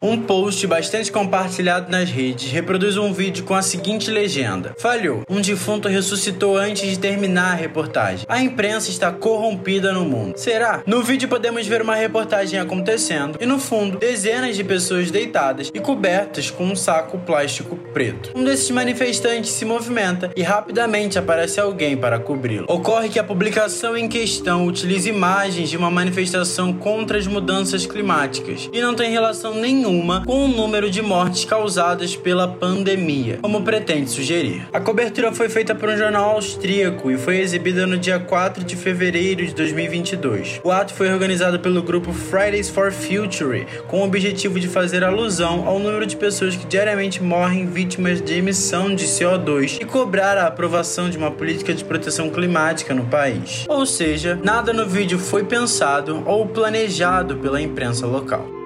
Um post bastante compartilhado nas redes reproduz um vídeo com a seguinte legenda: Falhou. Um defunto ressuscitou antes de terminar a reportagem. A imprensa está corrompida no mundo. Será? No vídeo podemos ver uma reportagem acontecendo e no fundo dezenas de pessoas deitadas e cobertas com um saco plástico preto. Um desses manifestantes se movimenta e rapidamente aparece alguém para cobri-lo. Ocorre que a publicação em questão utiliza imagens de uma manifestação contra as mudanças climáticas e não tem relação nenhuma nenhuma com o número de mortes causadas pela pandemia, como pretende sugerir. A cobertura foi feita por um jornal austríaco e foi exibida no dia 4 de fevereiro de 2022. O ato foi organizado pelo grupo Fridays for Future, com o objetivo de fazer alusão ao número de pessoas que diariamente morrem vítimas de emissão de CO2 e cobrar a aprovação de uma política de proteção climática no país. Ou seja, nada no vídeo foi pensado ou planejado pela imprensa local.